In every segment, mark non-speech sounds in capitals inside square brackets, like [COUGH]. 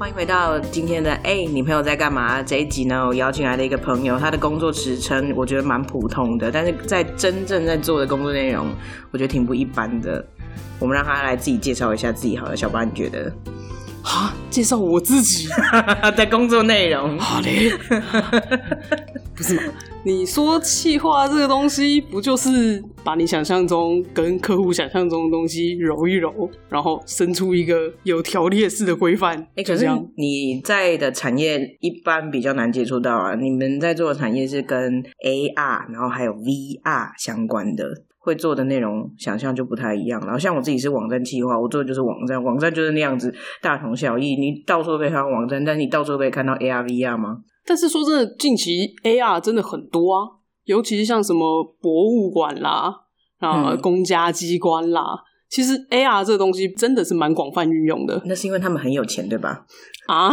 欢迎回到今天的哎，你朋友在干嘛？这一集呢，我邀请来的一个朋友，他的工作职称我觉得蛮普通的，但是在真正在做的工作内容，我觉得挺不一般的。我们让他来自己介绍一下自己好了，小八你觉得？啊，介绍我自己 [LAUGHS] 的工作内容？好嘞，[LAUGHS] 不是嘛？你说气化这个东西，不就是把你想象中跟客户想象中的东西揉一揉，然后生出一个有条列式的规范？哎，可是你在的产业一般比较难接触到啊。你们在做的产业是跟 AR，然后还有 VR 相关的。会做的内容想象就不太一样，然后像我自己是网站计划，我做的就是网站，网站就是那样子，大同小异。你到处都可以看到网站，但是你到处都可以看到 AR、VR 吗？但是说真的，近期 AR 真的很多啊，尤其是像什么博物馆啦，啊，公家机关啦，其实 AR 这个东西真的是蛮广泛运用的。那是因为他们很有钱，对吧？啊，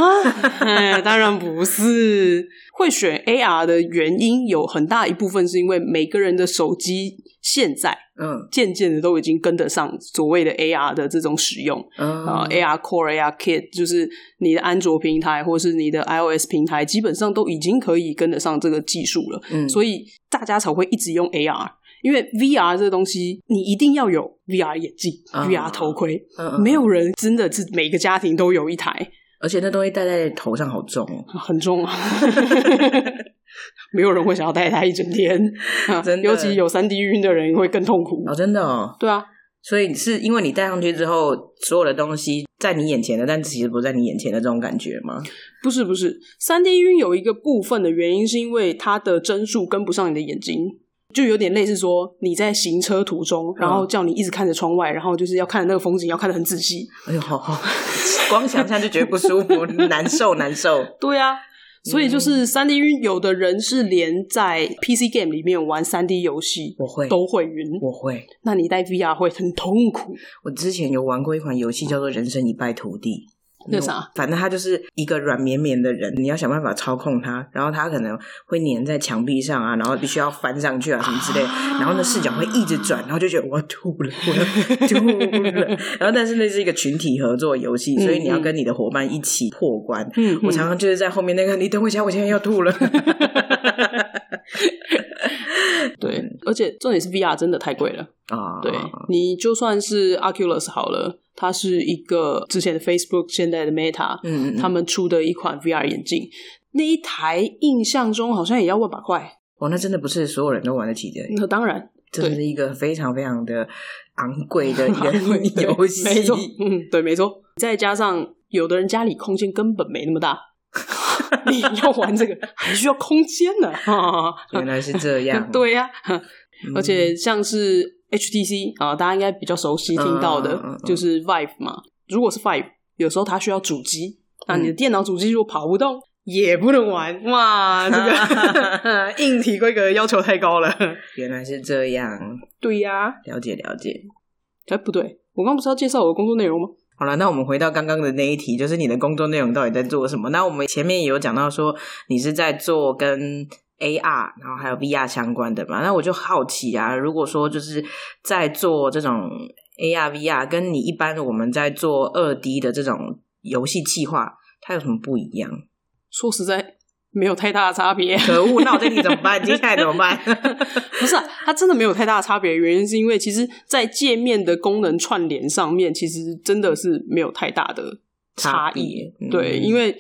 当然不是。[LAUGHS] 会选 AR 的原因有很大一部分是因为每个人的手机现在，嗯，渐渐的都已经跟得上所谓的 AR 的这种使用，啊，AR Core、AR Kit，就是你的安卓平台或是你的 iOS 平台，基本上都已经可以跟得上这个技术了，嗯，所以大家才会一直用 AR，因为 VR 这个东西你一定要有 VR 眼镜、VR 头盔，没有人真的是每个家庭都有一台。而且那东西戴在头上好重，很重啊！[LAUGHS] 没有人会想要戴它一整天，[LAUGHS] 真的。尤其有三 D 晕的人会更痛苦哦，真的哦。对啊，所以是因为你戴上去之后，所有的东西在你眼前的，但其实不在你眼前的这种感觉吗？不是，不是。三 D 晕有一个部分的原因是因为它的帧数跟不上你的眼睛。就有点类似说你在行车途中，然后叫你一直看着窗外，然后就是要看那个风景，要看得很仔细。哎呦，好好，[LAUGHS] 光想象就觉得不舒服，难受，难受。[LAUGHS] 对啊，所以就是三 D 晕，有的人是连在 PC game 里面玩三 D 游戏，我会都会晕，我会。那你戴 VR 会很痛苦。我之前有玩过一款游戏，叫做《人生一败涂地》。那啥，反正他就是一个软绵绵的人，你要想办法操控他，然后他可能会粘在墙壁上啊，然后必须要翻上去啊什么之类，然后呢视角会一直转，然后就觉得我要吐了，我要 [LAUGHS] 吐了。然后但是那是一个群体合作游戏，所以你要跟你的伙伴一起破关。嗯，我常常就是在后面那个，你等我一下，我现在要吐了。[LAUGHS] [LAUGHS] 对，而且重点是 VR 真的太贵了啊！对你就算是 Oculus 好了。它是一个之前的 Facebook，现在的 Meta，嗯，他们出的一款 VR 眼镜，那一台印象中好像也要万把块。哦，那真的不是所有人都玩得起的。那当然，这是一个非常非常的昂贵的一个 [LAUGHS] 游戏。没错，嗯，对，没错。再加上有的人家里空间根本没那么大，[LAUGHS] [LAUGHS] 你要玩这个还需要空间呢。[LAUGHS] 原来是这样。对呀，而且像是。HTC 啊，大家应该比较熟悉听到的，就是 Vive 嘛。如果是 Vive，有时候它需要主机，那你的电脑主机如果跑不动，也不能玩。哇，这个硬体规格要求太高了。原来是这样。对呀，了解了解。哎，不对，我刚不是要介绍我的工作内容吗？好了，那我们回到刚刚的那一题，就是你的工作内容到底在做什么？那我们前面也有讲到说，你是在做跟。AR，然后还有 VR 相关的嘛？那我就好奇啊，如果说就是在做这种 AR、VR，跟你一般我们在做二 D 的这种游戏计划，它有什么不一样？说实在，没有太大的差别。可恶，那我这题怎么办？[LAUGHS] 接下来怎么办？不是，它真的没有太大的差别。原因是因为其实，在界面的功能串联上面，其实真的是没有太大的差异。对，因为。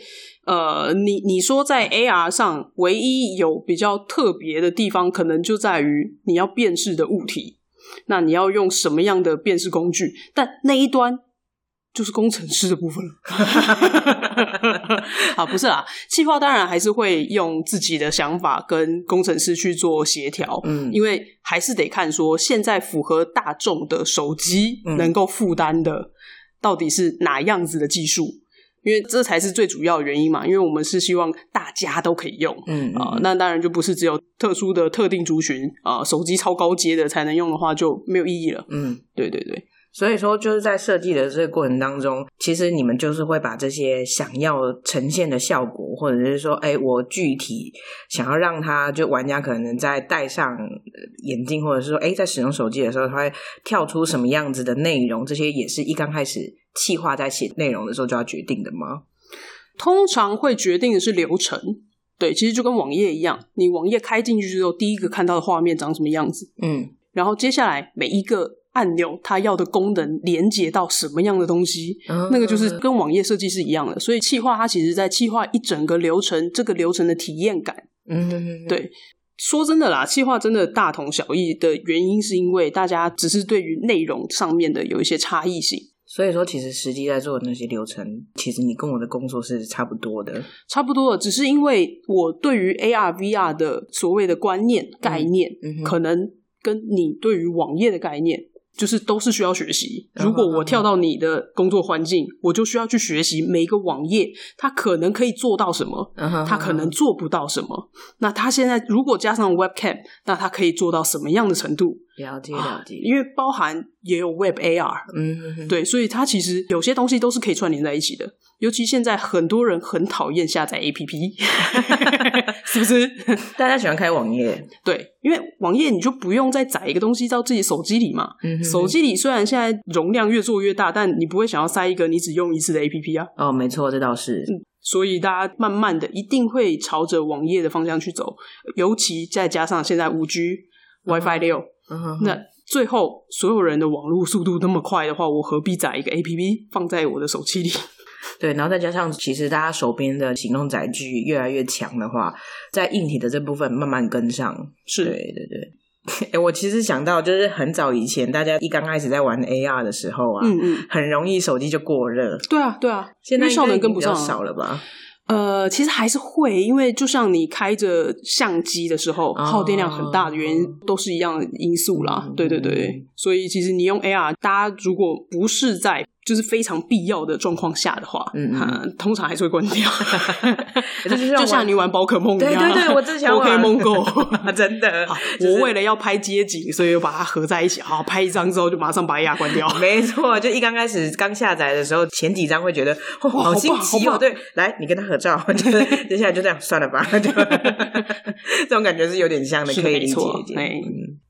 呃，你你说在 AR 上唯一有比较特别的地方，可能就在于你要辨识的物体，那你要用什么样的辨识工具？但那一端就是工程师的部分了。[LAUGHS] 啊，不是啊，气泡当然还是会用自己的想法跟工程师去做协调，嗯，因为还是得看说现在符合大众的手机能够负担的到底是哪样子的技术。因为这才是最主要的原因嘛，因为我们是希望大家都可以用，嗯啊，那当然就不是只有特殊的特定族群啊，手机超高阶的才能用的话就没有意义了。嗯，对对对，所以说就是在设计的这个过程当中，其实你们就是会把这些想要呈现的效果，或者是说，哎，我具体想要让他就玩家可能在戴上眼镜，或者是说，哎，在使用手机的时候，他会跳出什么样子的内容，这些也是一刚开始。气化在写内容的时候就要决定的吗？通常会决定的是流程。对，其实就跟网页一样，你网页开进去之后，第一个看到的画面长什么样子？嗯，然后接下来每一个按钮它要的功能连接到什么样的东西，那个就是跟网页设计是一样的。所以企划它其实在企划一整个流程，这个流程的体验感。嗯，对。说真的啦，企划真的大同小异的原因，是因为大家只是对于内容上面的有一些差异性。所以说，其实实际在做的那些流程，其实你跟我的工作是差不多的，差不多的。只是因为我对于 AR、VR 的所谓的观念概念，可能跟你对于网页的概念。就是都是需要学习。如果我跳到你的工作环境，我就需要去学习每一个网页，它可能可以做到什么，它可能做不到什么。那它现在如果加上 Webcam，那它可以做到什么样的程度？了解了解，因为包含也有 Web AR，嗯，对，所以它其实有些东西都是可以串联在一起的。尤其现在很多人很讨厌下载 APP，[LAUGHS] 是不是？[LAUGHS] 大家喜欢开网页，对，因为网页你就不用再载一个东西到自己手机里嘛。手机里虽然现在容量越做越大，但你不会想要塞一个你只用一次的 APP 啊。哦，没错，这倒是。所以大家慢慢的一定会朝着网页的方向去走，尤其再加上现在五 G、WiFi 六，那最后所有人的网络速度那么快的话，我何必载一个 APP 放在我的手机里？[LAUGHS] 对，然后再加上，其实大家手边的行动载具越来越强的话，在硬体的这部分慢慢跟上。是，对对对。[LAUGHS] 哎，我其实想到，就是很早以前，大家一刚开始在玩 AR 的时候啊，嗯嗯，很容易手机就过热。对啊，对啊，现在效能跟不上少了吧？呃，其实还是会，因为就像你开着相机的时候，耗电量很大的原因，都是一样的因素啦。对对对，所以其实你用 AR，大家如果不是在就是非常必要的状况下的话，嗯嗯，通常还是会关掉。[LAUGHS] 就 [LAUGHS] 像你玩宝可梦一样，对对对，我之前玩 Pokemon Go，[LAUGHS] 真的。我为了要拍街景，所以又把它合在一起，好拍一张之后就马上把 AR 关掉。没错，就一刚开始刚下载的时候，前几张会觉得哇好新奇哦，对，来你跟他合照，接下来就这样算了吧，这种感觉是有点像的，可以理解。嗯。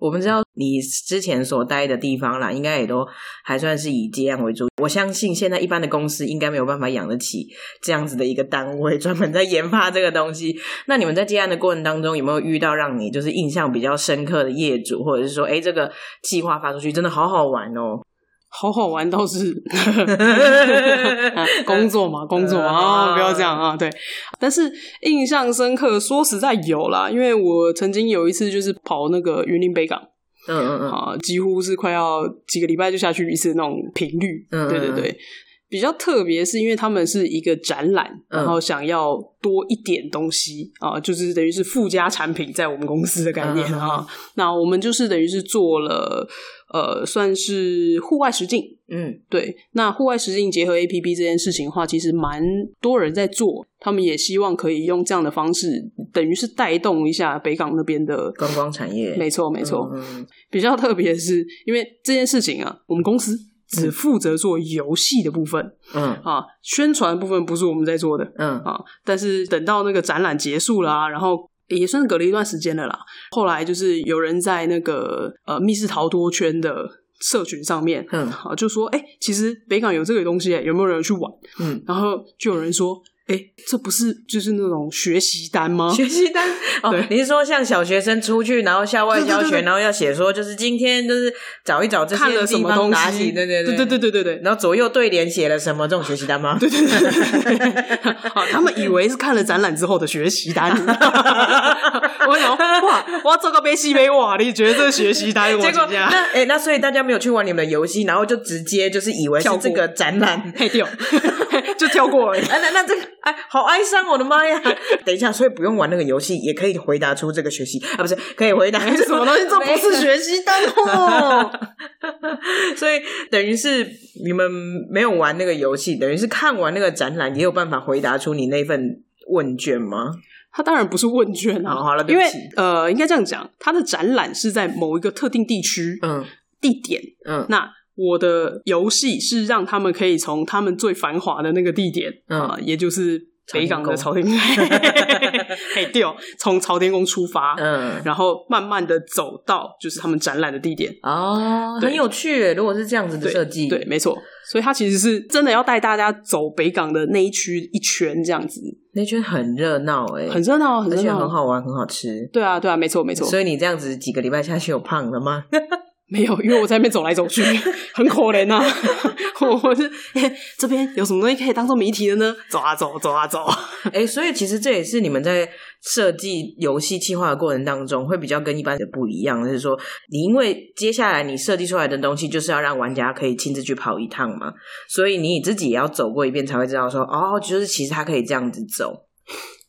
我们知道你之前所待的地方啦，应该也都还算是以接案为主。我相信现在一般的公司应该没有办法养得起这样子的一个单位，专门在研发这个东西。那你们在接案的过程当中，有没有遇到让你就是印象比较深刻的业主，或者是说，哎，这个计划发出去真的好好玩哦？好好玩倒是 [LAUGHS] 工作嘛，工作啊，不要这样啊。对，但是印象深刻，说实在有啦，因为我曾经有一次就是跑那个云林北港，嗯嗯嗯，啊，几乎是快要几个礼拜就下去一次那种频率。嗯，对对对，比较特别是因为他们是一个展览，然后想要多一点东西啊，就是等于是附加产品在我们公司的概念啊。那我们就是等于是做了。呃，算是户外实境，嗯，对。那户外实境结合 A P P 这件事情的话，其实蛮多人在做，他们也希望可以用这样的方式，等于是带动一下北港那边的观光产业。没错，没错。比较特别的是，因为这件事情啊，我们公司只负责做游戏的部分，嗯啊，宣传部分不是我们在做的，嗯啊。但是等到那个展览结束了，啊然后。也算是隔了一段时间了啦。后来就是有人在那个呃密室逃脱圈的社群上面，嗯，啊就说，哎，其实北港有这个东西，有没有人去玩？嗯，然后就有人说。哎，这不是就是那种学习单吗？学习单哦，你是说像小学生出去，然后校外教学，然后要写说，就是今天就是找一找这些什么东西，对对对对对对对对，然后左右对联写了什么这种学习单吗？对对对，[LAUGHS] 好，他们以为是看了展览之后的学习单。[LAUGHS] 我想哇，我要做个杯西杯哇，你觉得这是学习单？结果那哎，那所以大家没有去玩你们的游戏，然后就直接就是以为是这个展览，就跳过了。[LAUGHS] 那那这个。哎，好哀伤！我的妈呀！[LAUGHS] 等一下，所以不用玩那个游戏，也可以回答出这个学习啊，不是可以回答 [LAUGHS] 什么东西？这不是学习单哦。[LAUGHS] 所以等于是你们没有玩那个游戏，等于是看完那个展览，也有办法回答出你那份问卷吗？它当然不是问卷啊，好了，因为呃，应该这样讲，它的展览是在某一个特定地区，嗯，地点，嗯，那。我的游戏是让他们可以从他们最繁华的那个地点啊，也就是北港的朝天宫，[LAUGHS] 可以掉从朝天宫出发，嗯，然后慢慢的走到就是他们展览的地点哦，很有趣。如果是这样子的设计，对，没错。所以他其实是真的要带大家走北港的那一区一圈这样子，那圈很热闹哎，很热闹，而且很好玩，很好吃。对啊，对啊，没错没错。所以你这样子几个礼拜下去有胖了吗？[LAUGHS] 没有，因为我在那边走来走去，[LAUGHS] 很可怜呐。[LAUGHS] 我是这边有什么东西可以当做谜题的呢？走啊走，走啊走。[LAUGHS] 哎，所以其实这也是你们在设计游戏计划的过程当中，会比较跟一般的不一样，就是说，你因为接下来你设计出来的东西就是要让玩家可以亲自去跑一趟嘛，所以你自己也要走过一遍才会知道说，哦，就是其实它可以这样子走。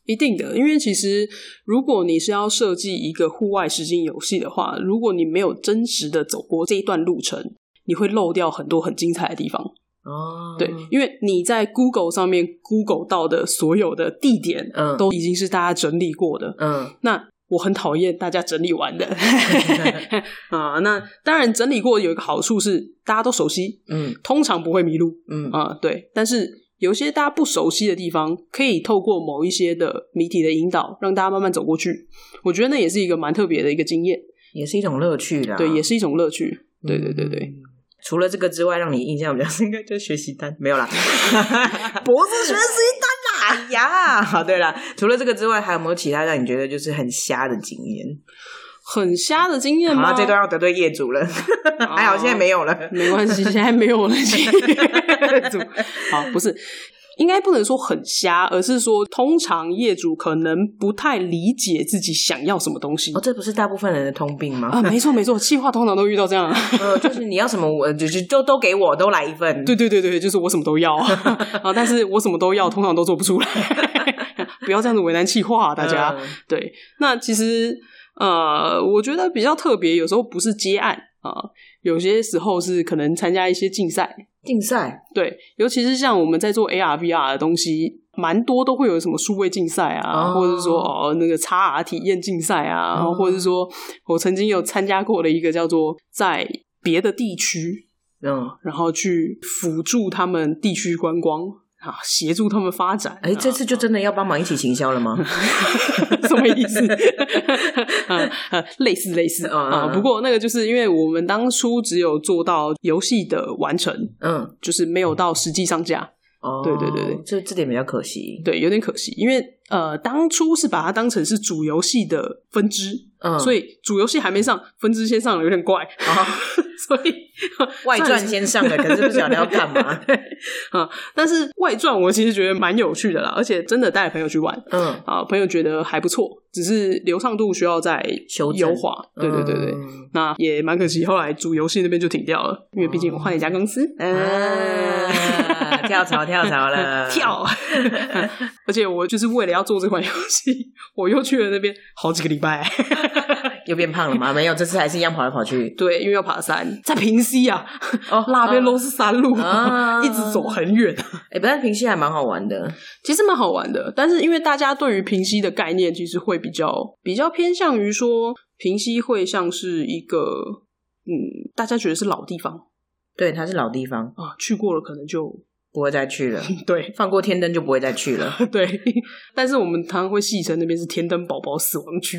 一定的，因为其实如果你是要设计一个户外实景游戏的话，如果你没有真实的走过这一段路程，你会漏掉很多很精彩的地方。哦，对，因为你在 Google 上面 Google 到的所有的地点，嗯，都已经是大家整理过的。嗯，那我很讨厌大家整理完的。[LAUGHS] 啊，那当然整理过有一个好处是大家都熟悉，嗯，通常不会迷路。嗯啊，对，但是。有些大家不熟悉的地方，可以透过某一些的谜题的引导，让大家慢慢走过去。我觉得那也是一个蛮特别的一个经验，也是一种乐趣的。对，也是一种乐趣。对对对对。除了这个之外，让你印象比较深刻就学习单没有啦，[LAUGHS] 博士学习单啦。哎呀，好对了，除了这个之外，还有没有其他让你觉得就是很瞎的经验？很瞎的经验吗？这都要得罪业主了，[LAUGHS] 还好现在没有了，没关系，现在没有了。业主 [LAUGHS] 好，不是，应该不能说很瞎，而是说通常业主可能不太理解自己想要什么东西。哦，这不是大部分人的通病吗？啊，没错没错，计划通常都遇到这样，呃，就是你要什么，我就是都都给我，都来一份。对对对对，就是我什么都要 [LAUGHS] 啊，但是我什么都要，通常都做不出来。不要这样子为难计划，大家。对，那其实。呃，我觉得比较特别，有时候不是接案啊，有些时候是可能参加一些竞赛。竞赛对，尤其是像我们在做 AR VR 的东西，蛮多都会有什么数位竞赛啊，或者说哦那个 XR 体验竞赛啊，或者说我曾经有参加过的一个叫做在别的地区，嗯，然后去辅助他们地区观光。啊，协助他们发展。哎，这次就真的要帮忙一起行销了吗？[LAUGHS] 什么意思？啊 [LAUGHS] 啊，类似类似啊。不过那个就是因为我们当初只有做到游戏的完成，嗯，就是没有到实际上架。哦，对对对对，这这点比较可惜。对，有点可惜，因为呃，当初是把它当成是主游戏的分支，嗯，所以主游戏还没上，分支先上了，有点怪啊。[LAUGHS] 所以 [LAUGHS] 外传先上的，可是不晓得要干嘛。[LAUGHS] 啊，但是外传我其实觉得蛮有趣的啦，而且真的带朋友去玩，嗯，啊，朋友觉得还不错，只是流畅度需要再修优化。对对对对，那也蛮可惜，后来主游戏那边就停掉了，因为毕竟我换了一家公司，跳槽跳槽了，[LAUGHS] 跳。而且我就是为了要做这款游戏，我又去了那边好几个礼拜。又变胖了吗？[LAUGHS] 没有，这次还是一样跑来跑去。对，因为要爬山，在平溪啊，哦，[LAUGHS] 那边都是山路，[LAUGHS] 一直走很远。哎，不但平溪还蛮好玩的，其实蛮好玩的。但是因为大家对于平溪的概念，其实会比较比较偏向于说，平溪会像是一个，嗯，大家觉得是老地方。对，它是老地方啊，去过了可能就不会再去了。对，放过天灯就不会再去了。对，但是我们常常会戏称那边是天灯宝宝死亡区。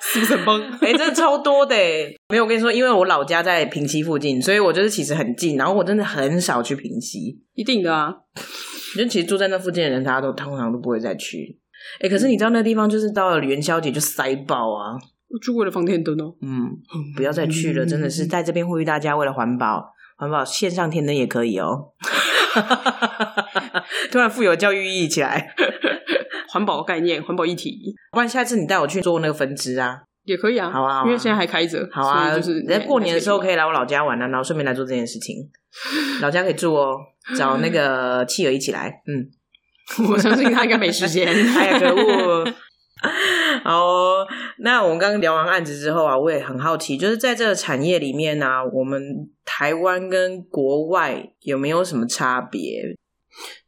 是不是很崩？哎，[LAUGHS] 真的超多的！没有，我跟你说，因为我老家在平溪附近，所以我就是其实很近。然后我真的很少去平溪，一定的啊。就其实住在那附近的人，大家都通常都不会再去。哎，可是你知道那地方就是到了元宵节就塞爆啊！就为了放天灯哦。嗯，不要再去了，真的是在这边呼吁大家，为了环保，环保线上天灯也可以哦。[LAUGHS] 突然富有教育意义起来。环保概念，环保议题，不然下次你带我去做那个分支啊，也可以啊，好啊，因为现在还开着，好啊，就是在过年的时候可以来我老家玩啊，然后顺便来做这件事情，老家可以住哦，找那个企鹅一起来，嗯，我相信他应该没时间，[LAUGHS] 哎，可恶，好，那我们刚刚聊完案子之后啊，我也很好奇，就是在这个产业里面呢，我们台湾跟国外有没有什么差别？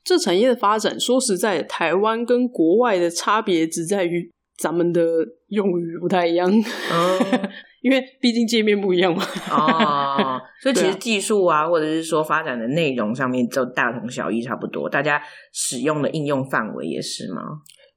这产业的发展，说实在，台湾跟国外的差别只在于咱们的用语不太一样，[LAUGHS] 因为毕竟界面不一样嘛。哦，所以其实技术啊，或者是说发展的内容上面，就大同小异，差不多。大家使用的应用范围也是吗？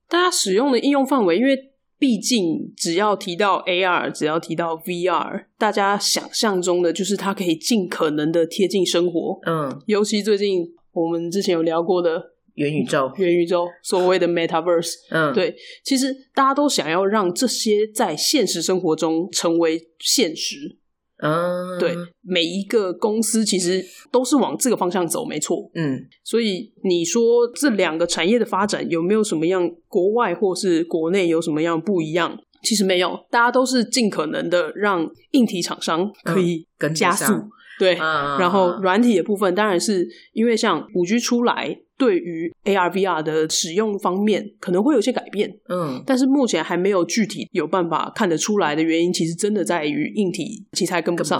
大家使用的应用范围，因为。毕竟只要提到 AR，只要提到 VR，大家想象中的就是它可以尽可能的贴近生活。嗯，尤其最近我们之前有聊过的元宇宙，元宇宙所谓的 Metaverse。嗯，对，其实大家都想要让这些在现实生活中成为现实。嗯，对，每一个公司其实都是往这个方向走，没错。嗯，所以你说这两个产业的发展有没有什么样国外或是国内有什么样不一样？其实没有，大家都是尽可能的让硬体厂商可以加速。对，然后软体的部分当然是因为像五 G 出来。对于 AR VR 的使用方面，可能会有些改变，嗯，但是目前还没有具体有办法看得出来的原因，其实真的在于硬体器材跟不上。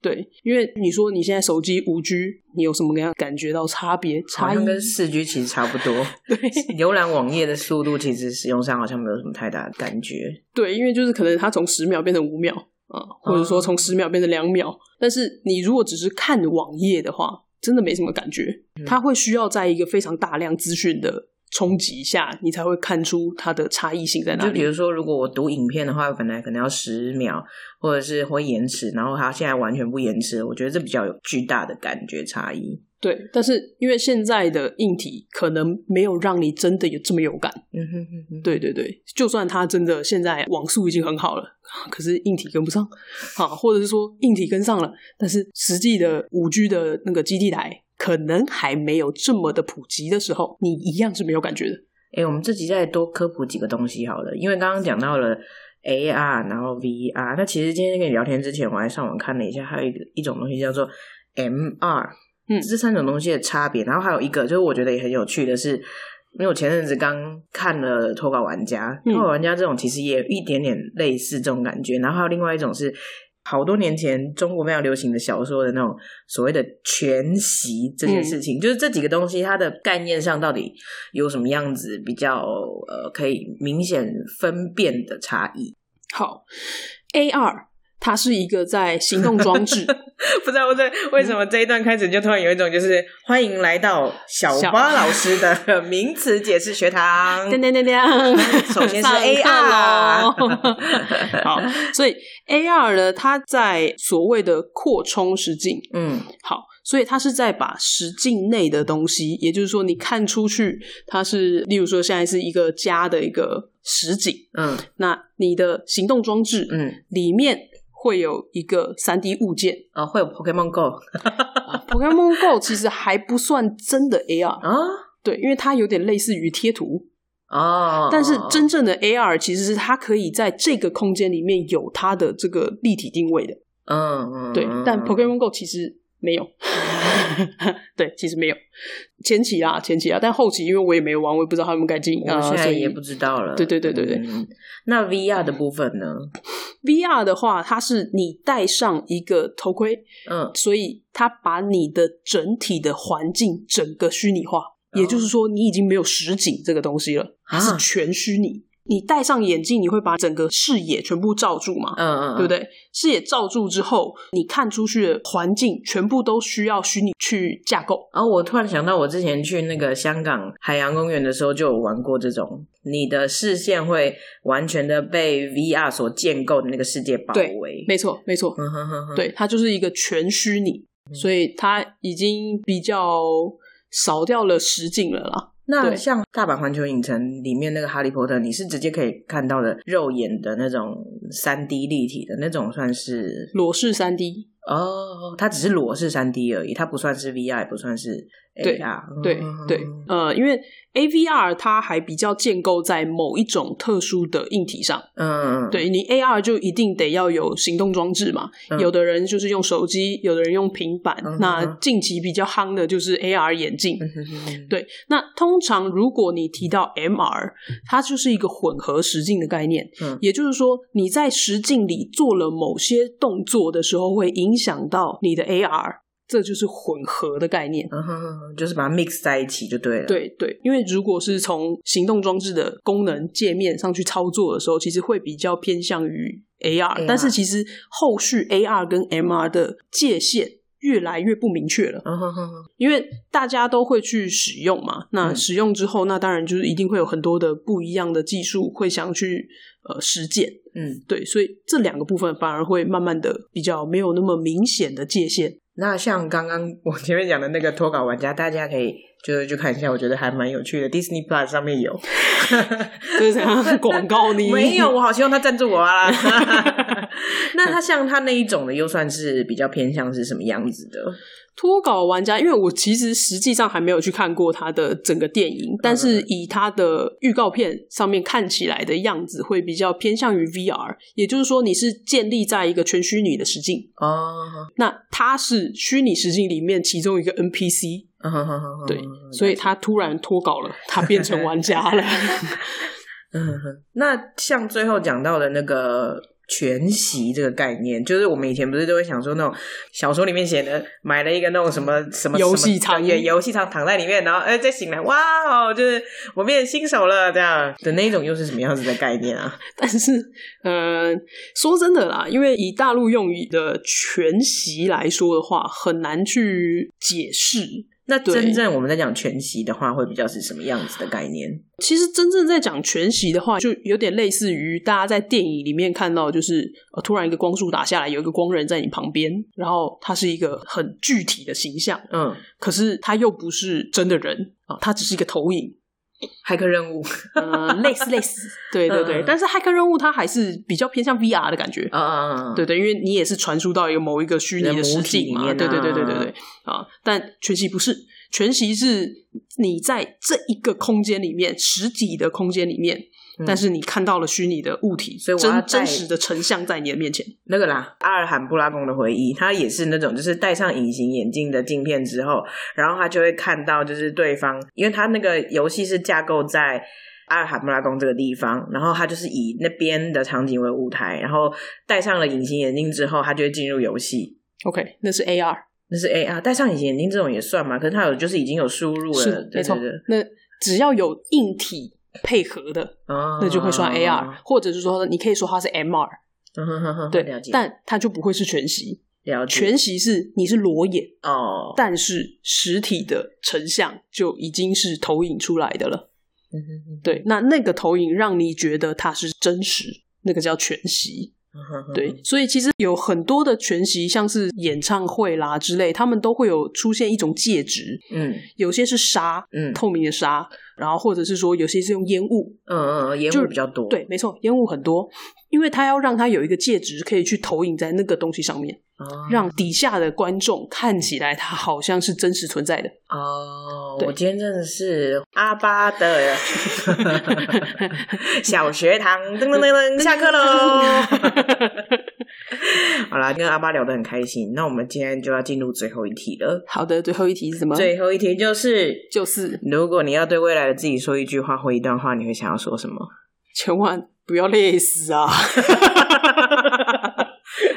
对，因为你说你现在手机五 G，你有什么样感觉到差别？差异跟四 G 其实差不多。对，[LAUGHS] 浏览网页的速度其实使用上好像没有什么太大的感觉。对，因为就是可能它从十秒变成五秒啊，或者说从十秒变成两秒，但是你如果只是看网页的话。真的没什么感觉，它会需要在一个非常大量资讯的冲击下，你才会看出它的差异性在哪里。就比如说，如果我读影片的话，本来可能要十秒，或者是会延迟，然后它现在完全不延迟，我觉得这比较有巨大的感觉差异。对，但是因为现在的硬体可能没有让你真的有这么有感。嗯哼哼哼。对对对，就算它真的现在网速已经很好了，可是硬体跟不上，好，或者是说硬体跟上了，但是实际的五 G 的那个基地台可能还没有这么的普及的时候，你一样是没有感觉的。哎，我们这集再多科普几个东西好了，因为刚刚讲到了 AR，然后 VR，那其实今天跟你聊天之前，我还上网看了一下，还有一个一种东西叫做 MR。嗯，这三种东西的差别，然后还有一个就是我觉得也很有趣的是，因为我前阵子刚看了投稿玩家，脱稿玩家这种其实也有一点点类似这种感觉，然后还有另外一种是好多年前中国非常流行的小说的那种所谓的全息这件事情，就是这几个东西它的概念上到底有什么样子比较呃可以明显分辨的差异？好，A 二。它是一个在行动装置，[LAUGHS] 不知道为为什么这一段开始就突然有一种就是欢迎来到小花老师的名词解释学堂。噔噔噔噔，首先是 AR，好，所以 AR 呢，它在所谓的扩充实境，嗯，好，所以它是在把实境内的东西，也就是说你看出去，它是例如说现在是一个家的一个实景，嗯，那你的行动装置，嗯，里面。会有一个三 D 物件。啊，会有 Pokemon Go，Pokemon Go 其实还不算真的 AR 啊，对，因为它有点类似于贴图。啊，但是真正的 AR 其实是它可以在这个空间里面有它的这个立体定位的，嗯嗯，对，但 Pokemon Go 其实。没有，[LAUGHS] 对，其实没有前期啊，前期啊，但后期因为我也没有玩，我也不知道他们该进啊，现在也不知道了。对对对对对。那 VR 的部分呢？[LAUGHS] VR 的话，它是你戴上一个头盔，嗯，所以它把你的整体的环境整个虚拟化，也就是说，你已经没有实景这个东西了，是全虚拟。你戴上眼镜，你会把整个视野全部罩住嘛？嗯嗯，对不对？视野罩住之后，你看出去的环境全部都需要虚拟去架构。然后我突然想到，我之前去那个香港海洋公园的时候，就有玩过这种，你的视线会完全的被 VR 所建构的那个世界包围。没错，没错。对，它就是一个全虚拟，所以它已经比较少掉了实景了啦。那像大阪环球影城里面那个哈利波特，你是直接可以看到的肉眼的那种三 D 立体的那种，算是裸视三 D 哦，它只是裸视三 D 而已，它不算是 VR，不算是 AR，对对，呃，因为。AVR 它还比较建构在某一种特殊的硬体上，嗯，对你 AR 就一定得要有行动装置嘛。有的人就是用手机，有的人用平板。那近期比较夯的就是 AR 眼镜。对，那通常如果你提到 MR，它就是一个混合实境的概念。嗯，也就是说你在实境里做了某些动作的时候，会影响到你的 AR。这就是混合的概念，就是把它 mix 在一起就对了。对对，因为如果是从行动装置的功能界面上去操作的时候，其实会比较偏向于 AR，但是其实后续 AR 跟 MR 的界限越来越不明确了。因为大家都会去使用嘛，那使用之后，那当然就是一定会有很多的不一样的技术会想去呃实践。嗯，对，所以这两个部分反而会慢慢的比较没有那么明显的界限。那像刚刚我前面讲的那个脱稿玩家，大家可以就是去看一下，我觉得还蛮有趣的。Disney Plus 上面有，[LAUGHS] 就是广告你 [LAUGHS] 没有？我好希望他赞助我啊！[LAUGHS] 那他像他那一种的，又算是比较偏向是什么样子的？脱稿玩家，因为我其实实际上还没有去看过他的整个电影，但是以他的预告片上面看起来的样子，会比较偏向于 VR，也就是说你是建立在一个全虚拟的实境哦。那他是虚拟实境里面其中一个 NPC，对，所以他突然脱稿了，他变成玩家了。[LAUGHS] 嗯那像最后讲到的那个。全息这个概念，就是我们以前不是都会想说那种小说里面写的，买了一个那种什么什么游戏场，游戏场躺在里面，然后哎再醒来，哇哦，就是我变新手了这样的那种，又是什么样子的概念啊？[LAUGHS] 但是，呃，说真的啦，因为以大陆用语的全息来说的话，很难去解释。那真正我们在讲全息的话，会比较是什么样子的概念？其实真正在讲全息的话，就有点类似于大家在电影里面看到，就是呃，突然一个光束打下来，有一个光人在你旁边，然后他是一个很具体的形象，嗯，可是他又不是真的人啊，他只是一个投影。[LAUGHS] 骇客任务，呃，类似类似，[LAUGHS] 对对对，但是骇客任务它还是比较偏向 VR 的感觉，嗯嗯嗯，对对，因为你也是传输到一个某一个虚拟的实境嘛，对对对对对对，啊，但全息不是，全息是你在这一个空间里面，实体的空间里面。但是你看到了虚拟的物体，所以真真实的成像在你的面前。那个啦，阿尔罕布拉宫的回忆，他也是那种，就是戴上隐形眼镜的镜片之后，然后他就会看到，就是对方，因为他那个游戏是架构在阿尔罕布拉宫这个地方，然后他就是以那边的场景为舞台，然后戴上了隐形眼镜之后，他就会进入游戏。OK，那是 AR，那是 AR，戴上隐形眼镜这种也算嘛？可是他有，就是已经有输入了，没错。那只要有硬体。配合的，那就会算 AR，或者是说，你可以说它是 MR，对，但它就不会是全息。全息是你是裸眼哦，但是实体的成像就已经是投影出来的了。对，那那个投影让你觉得它是真实，那个叫全息。对，所以其实有很多的全息，像是演唱会啦之类，他们都会有出现一种介质，嗯，有些是纱，嗯，透明的纱，然后或者是说有些是用烟雾，嗯嗯，烟雾比较多，对，没错，烟雾很多，因为他要让他有一个介质可以去投影在那个东西上面。让底下的观众看起来，它好像是真实存在的。哦，我今天真的是阿巴的 [LAUGHS] 小学堂，噔噔噔噔，下课喽！好啦，跟阿巴聊得很开心，那我们今天就要进入最后一题了。好的，最后一题是什么？最后一题就是就是，如果你要对未来的自己说一句话或一段话，你会想要说什么？千万不要累死啊！[LAUGHS]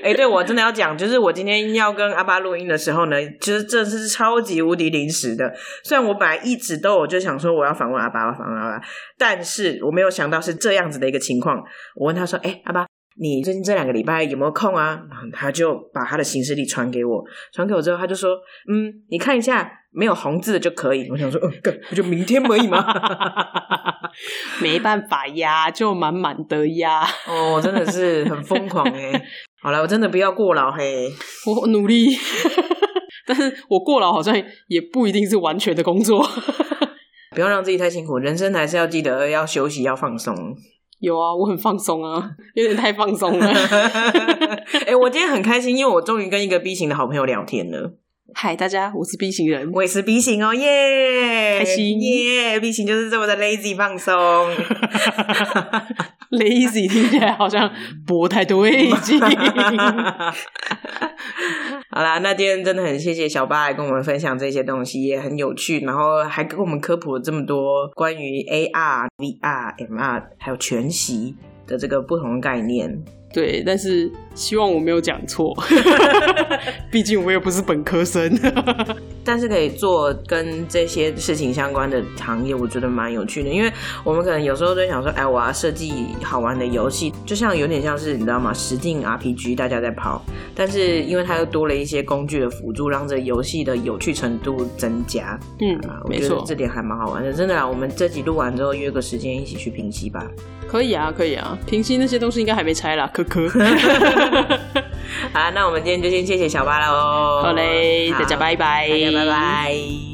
哎，对我真的要讲，就是我今天要跟阿巴录音的时候呢，其实这是超级无敌临时的。虽然我本来一直都我就想说我要访问阿巴，访问阿巴，但是我没有想到是这样子的一个情况。我问他说：“哎，阿巴，你最近这两个礼拜有没有空啊？”他就把他的行事历传给我，传给我之后，他就说：“嗯，你看一下，没有红字的就可以。”我想说：“嗯，不就明天可以吗？” [LAUGHS] 没办法呀，就满满的呀。哦，真的是很疯狂哎。好了，我真的不要过劳嘿，我努力，[LAUGHS] 但是我过劳好像也不一定是完全的工作，[LAUGHS] 不要让自己太辛苦，人生还是要记得要休息，要放松。有啊，我很放松啊，[LAUGHS] 有点太放松了。哎，我今天很开心，因为我终于跟一个 B 型的好朋友聊天了。嗨，大家，我是 B 型人，我也是 B 型哦，耶，开心耶！B 型就是这么的 lazy 放松，lazy [LAUGHS] 听起来好像不太对劲。[LAUGHS] 好啦，那今天真的很谢谢小八来跟我们分享这些东西，也很有趣，然后还跟我们科普了这么多关于 AR、VR、MR 还有全息的这个不同概念。对，但是希望我没有讲错，[LAUGHS] 毕竟我也不是本科生。[LAUGHS] 但是可以做跟这些事情相关的行业，我觉得蛮有趣的。因为我们可能有时候都想说，哎，我要设计好玩的游戏，就像有点像是你知道吗？实境 RPG 大家在跑，但是因为它又多了一些工具的辅助，让这游戏的有趣程度增加。嗯，没错，这点还蛮好玩的。真的啊，我们这集录完之后约个时间一起去平息吧。可以啊，可以啊，平息那些东西应该还没拆啦，科科。[LAUGHS] 好，那我们今天就先谢谢小八喽。好嘞，大家拜拜，大家拜拜。